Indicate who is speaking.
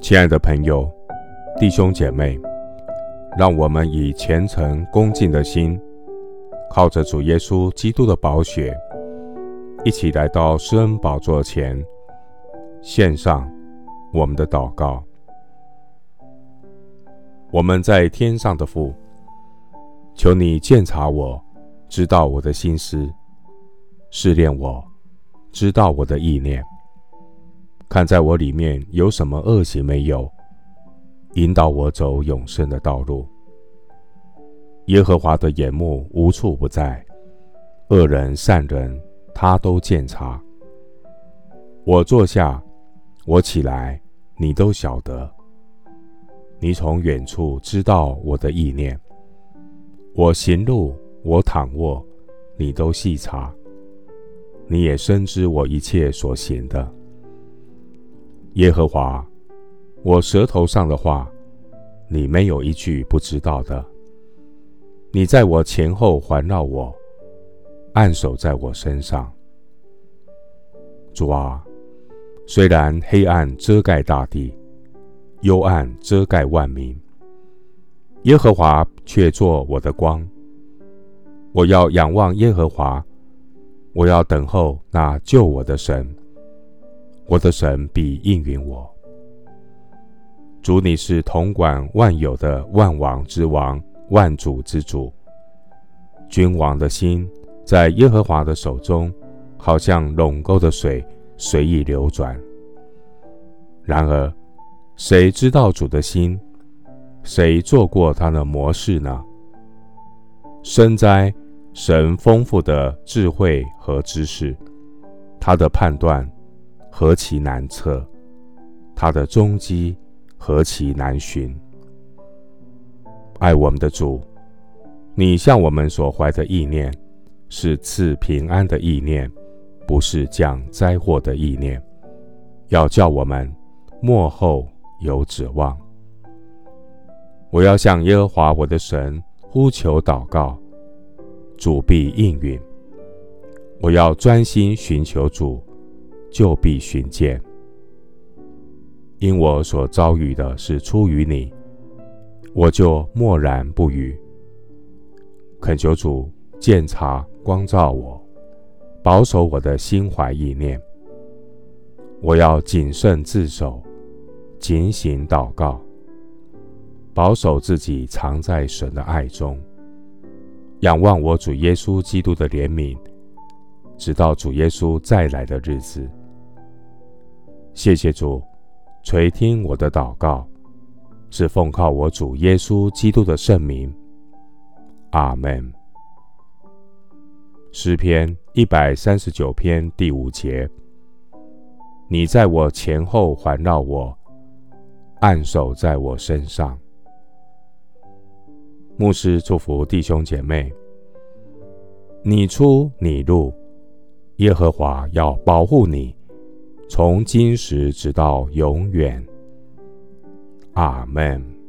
Speaker 1: 亲爱的朋友、弟兄姐妹，让我们以虔诚恭敬的心，靠着主耶稣基督的宝血，一起来到施恩宝座前，献上我们的祷告。我们在天上的父，求你鉴察我，知道我的心思，试炼我，知道我的意念。看在我里面有什么恶行没有，引导我走永生的道路。耶和华的眼目无处不在，恶人善人他都鉴察。我坐下，我起来，你都晓得。你从远处知道我的意念。我行路，我躺卧，你都细察。你也深知我一切所行的。耶和华，我舌头上的话，你没有一句不知道的。你在我前后环绕我，按手在我身上。主啊，虽然黑暗遮盖大地，幽暗遮盖万民，耶和华却作我的光。我要仰望耶和华，我要等候那救我的神。我的神必应允我。主，你是统管万有的万王之王、万主之主。君王的心在耶和华的手中，好像陇沟的水随意流转。然而，谁知道主的心？谁做过他的模式呢？深哉，神丰富的智慧和知识，他的判断。何其难测，他的踪迹何其难寻。爱我们的主，你向我们所怀的意念是赐平安的意念，不是降灾祸的意念，要叫我们末后有指望。我要向耶和华我的神呼求祷告，主必应允。我要专心寻求主。就必寻见，因我所遭遇的是出于你，我就默然不语。恳求主鉴察光照我，保守我的心怀意念。我要谨慎自守，警醒祷告，保守自己藏在神的爱中，仰望我主耶稣基督的怜悯，直到主耶稣再来的日子。谢谢主，垂听我的祷告，是奉靠我主耶稣基督的圣名。阿门。诗篇一百三十九篇第五节：你在我前后环绕我，按手在我身上。牧师祝福弟兄姐妹：你出你入，耶和华要保护你。从今时直到永远，阿门。